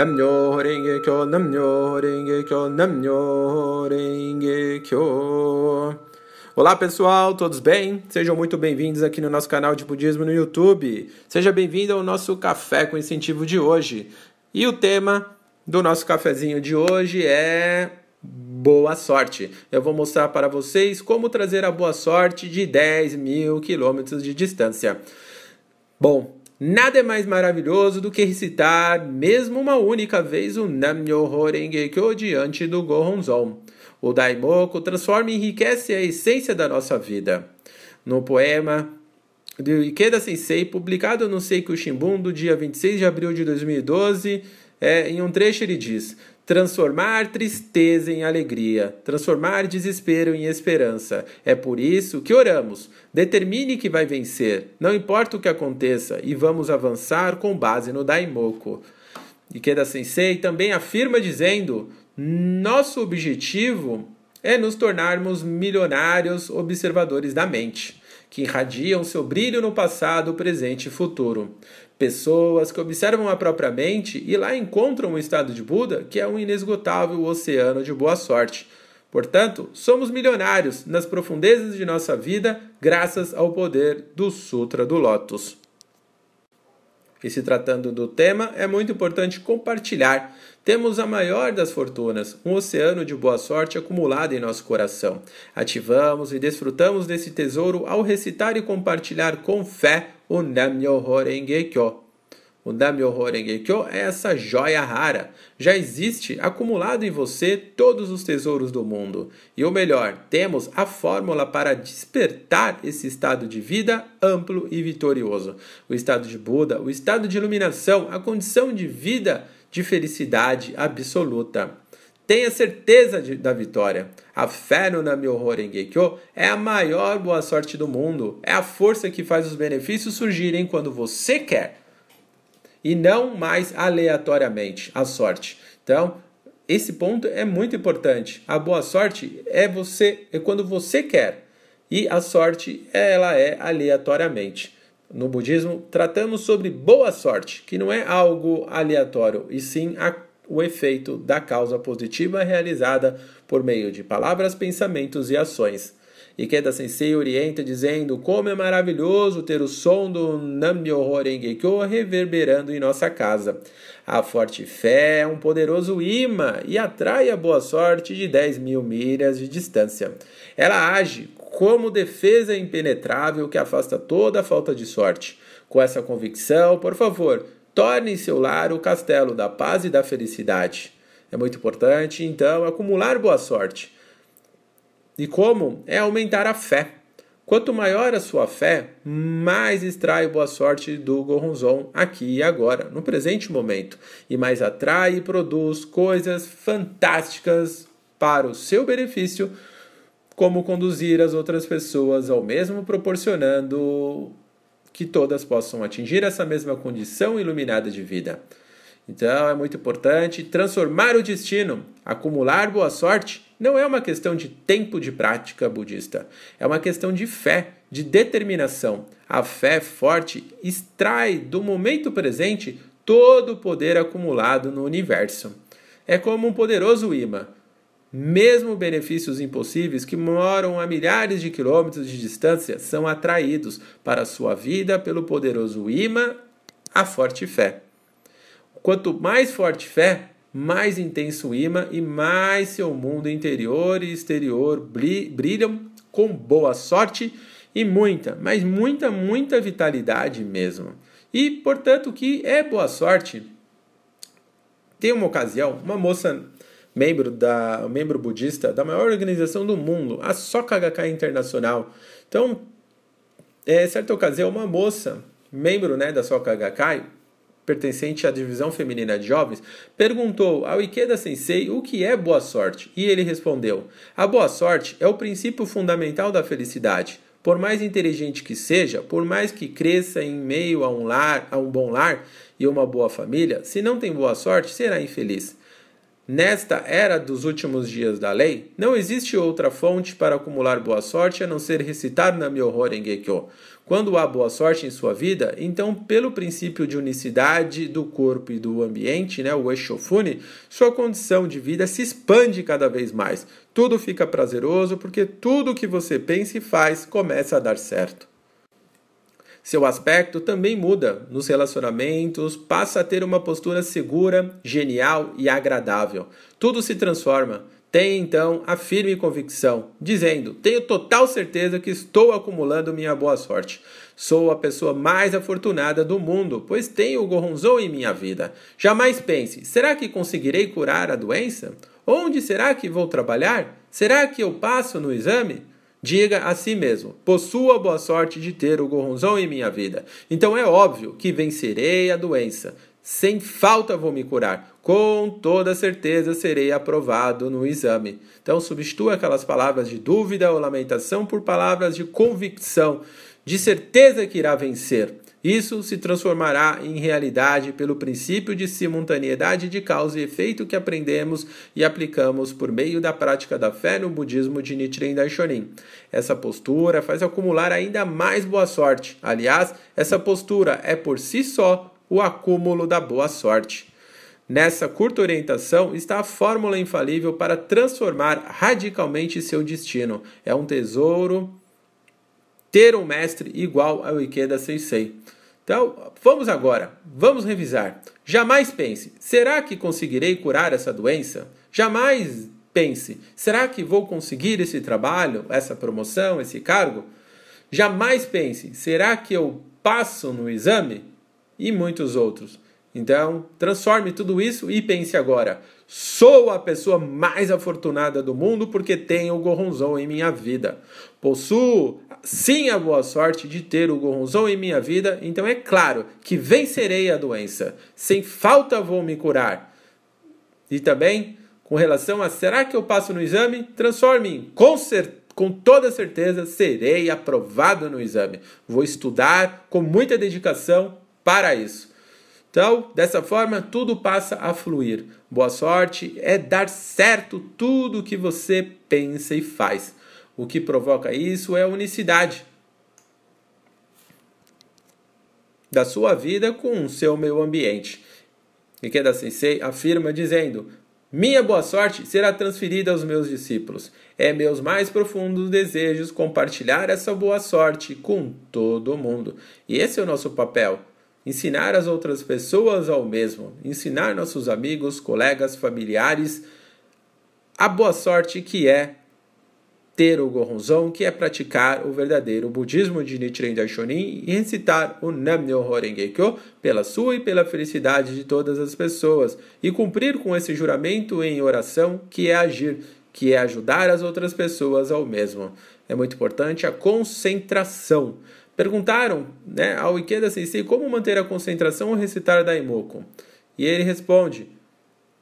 Namnyo Renge Kyo, Namnyo Renge Kyo, Namnyo Renge Kyo. Olá pessoal, todos bem? Sejam muito bem-vindos aqui no nosso canal de budismo no YouTube. Seja bem-vindo ao nosso café com incentivo de hoje. E o tema do nosso cafezinho de hoje é boa sorte. Eu vou mostrar para vocês como trazer a boa sorte de 10 mil quilômetros de distância. Bom, Nada é mais maravilhoso do que recitar, mesmo uma única vez, o Nam-myoho Renge-kyo diante do Gohonzon. O Daimoku transforma e enriquece a essência da nossa vida. No poema de Ikeda Sensei, publicado no Seiko Shimbun do dia 26 de abril de 2012, é, em um trecho ele diz: transformar tristeza em alegria, transformar desespero em esperança. É por isso que oramos. Determine que vai vencer, não importa o que aconteça, e vamos avançar com base no Daimoku. Ikeda Sensei também afirma dizendo: nosso objetivo é nos tornarmos milionários observadores da mente, que irradiam seu brilho no passado, presente e futuro. Pessoas que observam a própria mente e lá encontram o estado de Buda, que é um inesgotável oceano de boa sorte. Portanto, somos milionários nas profundezas de nossa vida, graças ao poder do Sutra do Lótus. E se tratando do tema, é muito importante compartilhar. Temos a maior das fortunas, um oceano de boa sorte acumulado em nosso coração. Ativamos e desfrutamos desse tesouro ao recitar e compartilhar com fé o Nam-myoho Renge Kyo. O Nam-myoho Renge Kyo é essa joia rara. Já existe acumulado em você todos os tesouros do mundo. E o melhor, temos a fórmula para despertar esse estado de vida amplo e vitorioso. O estado de Buda, o estado de iluminação, a condição de vida de felicidade absoluta. Tenha certeza de, da vitória. A fé no Nam-myoho Renge Kyo é a maior boa sorte do mundo. É a força que faz os benefícios surgirem quando você quer. E não mais aleatoriamente, a sorte. Então, esse ponto é muito importante. A boa sorte é você é quando você quer. E a sorte ela é aleatoriamente. No budismo, tratamos sobre boa sorte, que não é algo aleatório, e sim a o efeito da causa positiva realizada por meio de palavras, pensamentos e ações. Ikeda Sensei orienta dizendo como é maravilhoso ter o som do Nam-myoho Renge-kyo reverberando em nossa casa. A forte fé é um poderoso imã e atrai a boa sorte de 10 mil milhas de distância. Ela age como defesa impenetrável que afasta toda a falta de sorte. Com essa convicção, por favor, Torne seu lar o castelo da paz e da felicidade. É muito importante, então, acumular boa sorte. E como? É aumentar a fé. Quanto maior a sua fé, mais extrai boa sorte do Goronzon aqui e agora, no presente momento, e mais atrai e produz coisas fantásticas para o seu benefício, como conduzir as outras pessoas ao mesmo proporcionando que todas possam atingir essa mesma condição iluminada de vida. Então é muito importante transformar o destino, acumular boa sorte, não é uma questão de tempo de prática budista, é uma questão de fé, de determinação. A fé forte extrai do momento presente todo o poder acumulado no universo. É como um poderoso imã mesmo benefícios impossíveis que moram a milhares de quilômetros de distância são atraídos para a sua vida pelo poderoso imã, a forte fé. Quanto mais forte fé, mais intenso o imã e mais seu mundo interior e exterior brilham com boa sorte e muita, mas muita, muita vitalidade mesmo. E, portanto, que é boa sorte. Tem uma ocasião, uma moça membro da membro budista da maior organização do mundo, a Soka Gakkai Internacional. Então, é, certa ocasião, uma moça, membro né, da Soka Gakkai, pertencente à divisão feminina de jovens, perguntou ao Ikeda Sensei o que é boa sorte, e ele respondeu: A boa sorte é o princípio fundamental da felicidade. Por mais inteligente que seja, por mais que cresça em meio a um lar, a um bom lar e uma boa família, se não tem boa sorte, será infeliz. Nesta era dos últimos dias da lei, não existe outra fonte para acumular boa sorte a não ser recitar Nam-myoho Renge-kyo. Quando há boa sorte em sua vida, então, pelo princípio de unicidade do corpo e do ambiente, né, o Eshofune, sua condição de vida se expande cada vez mais. Tudo fica prazeroso porque tudo que você pensa e faz começa a dar certo. Seu aspecto também muda nos relacionamentos, passa a ter uma postura segura, genial e agradável. Tudo se transforma. Tenha então a firme convicção, dizendo: Tenho total certeza que estou acumulando minha boa sorte. Sou a pessoa mais afortunada do mundo, pois tenho o Goronzon em minha vida. Jamais pense: será que conseguirei curar a doença? Onde será que vou trabalhar? Será que eu passo no exame? Diga a si mesmo: possuo a boa sorte de ter o Goronzon em minha vida. Então é óbvio que vencerei a doença. Sem falta vou me curar. Com toda certeza serei aprovado no exame. Então substitua aquelas palavras de dúvida ou lamentação por palavras de convicção, de certeza que irá vencer. Isso se transformará em realidade pelo princípio de simultaneidade de causa e efeito que aprendemos e aplicamos por meio da prática da fé no budismo de Nichiren Daishonin. Essa postura faz acumular ainda mais boa sorte. Aliás, essa postura é por si só o acúmulo da boa sorte. Nessa curta orientação está a fórmula infalível para transformar radicalmente seu destino. É um tesouro ter um mestre igual ao Ikeda Sensei. Então, vamos agora, vamos revisar. Jamais pense, será que conseguirei curar essa doença? Jamais pense, será que vou conseguir esse trabalho, essa promoção, esse cargo? Jamais pense, será que eu passo no exame? E muitos outros. Então, transforme tudo isso e pense agora: sou a pessoa mais afortunada do mundo porque tenho o Goronzon em minha vida. Possuo sim a boa sorte de ter o Goronzon em minha vida, então é claro que vencerei a doença. Sem falta vou me curar. E também, com relação a será que eu passo no exame, transforme com com toda certeza serei aprovado no exame. Vou estudar com muita dedicação para isso. Então, dessa forma, tudo passa a fluir. Boa sorte é dar certo tudo que você pensa e faz. O que provoca isso é a unicidade da sua vida com o seu meio ambiente. Ikeda Sensei afirma dizendo: Minha boa sorte será transferida aos meus discípulos. É meus mais profundos desejos compartilhar essa boa sorte com todo mundo. E esse é o nosso papel ensinar as outras pessoas ao mesmo, ensinar nossos amigos, colegas, familiares a boa sorte que é ter o Goronzon, que é praticar o verdadeiro budismo de Nichiren Daishonin e recitar o Nam-myoho Renge-kyo pela sua e pela felicidade de todas as pessoas e cumprir com esse juramento em oração que é agir, que é ajudar as outras pessoas ao mesmo. É muito importante a concentração. Perguntaram né, ao Ikeda Sensei como manter a concentração ao recitar Daimoku. E ele responde: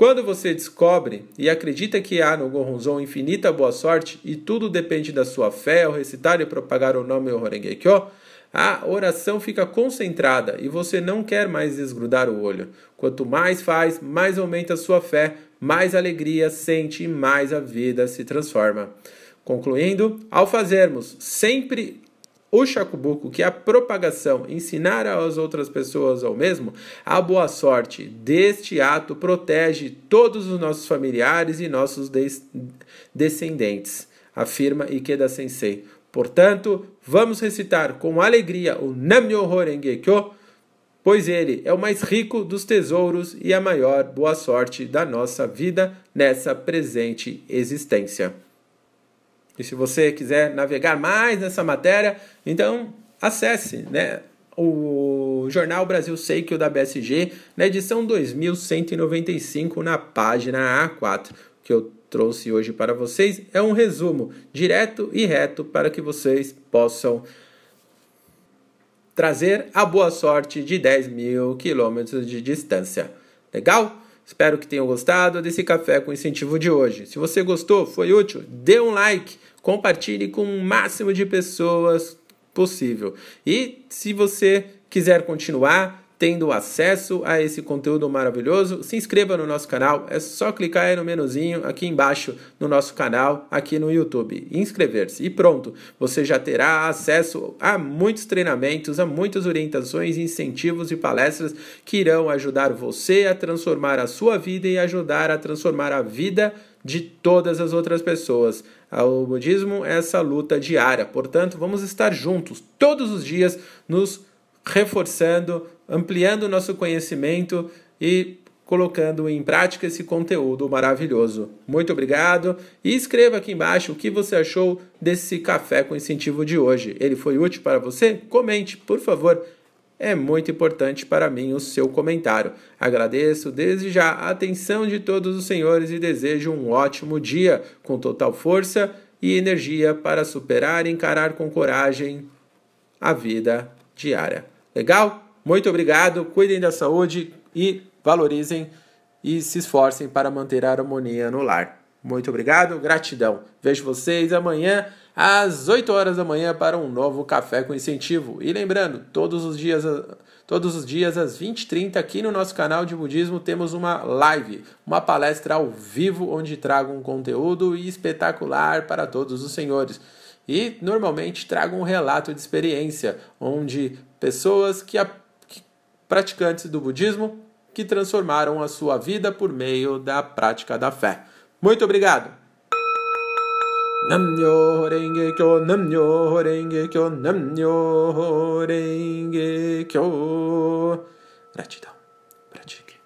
Quando você descobre e acredita que há no Goronzon infinita boa sorte e tudo depende da sua fé ao recitar e propagar o nome Horengekyo, a oração fica concentrada e você não quer mais desgrudar o olho. Quanto mais faz, mais aumenta a sua fé, mais alegria sente e mais a vida se transforma. Concluindo, ao fazermos sempre o Shakubuku, que é a propagação, ensinar às outras pessoas ao mesmo, a boa sorte deste ato protege todos os nossos familiares e nossos des descendentes, afirma Ikeda Sensei. Portanto, vamos recitar com alegria o Nam-myoho pois ele é o mais rico dos tesouros e a maior boa sorte da nossa vida nessa presente existência. E se você quiser navegar mais nessa matéria, então acesse né, o Jornal Brasil Seikyo da BSG, na edição 2195, na página A4, que eu trouxe hoje para vocês. É um resumo direto e reto para que vocês possam trazer a boa sorte de 10 mil quilômetros de distância. Legal? Espero que tenham gostado desse café com incentivo de hoje. Se você gostou, foi útil, dê um like compartilhe com o máximo de pessoas possível. E se você quiser continuar, tendo acesso a esse conteúdo maravilhoso, se inscreva no nosso canal. É só clicar aí no menuzinho aqui embaixo no nosso canal, aqui no YouTube. Inscrever-se. E pronto, você já terá acesso a muitos treinamentos, a muitas orientações, incentivos e palestras que irão ajudar você a transformar a sua vida e ajudar a transformar a vida de todas as outras pessoas. O budismo é essa luta diária, portanto, vamos estar juntos todos os dias nos reforçando, ampliando o nosso conhecimento e colocando em prática esse conteúdo maravilhoso. Muito obrigado e escreva aqui embaixo o que você achou desse café com incentivo de hoje. Ele foi útil para você? Comente, por favor. É muito importante para mim o seu comentário. Agradeço desde já a atenção de todos os senhores e desejo um ótimo dia com total força e energia para superar e encarar com coragem a vida diária. Legal? Muito obrigado, cuidem da saúde e valorizem e se esforcem para manter a harmonia no lar. Muito obrigado, gratidão. Vejo vocês amanhã às 8 horas da manhã para um novo café com incentivo. E lembrando, todos os dias todos os dias às 20h30 aqui no nosso canal de budismo temos uma live, uma palestra ao vivo onde trago um conteúdo espetacular para todos os senhores. E normalmente trago um relato de experiência onde pessoas que, praticantes do budismo que transformaram a sua vida por meio da prática da fé. Muito obrigado. Namnyo Renge Kyo, Namnyo Renge Kyo, Namnyo Renge Kyo. Gratidão. Pratique.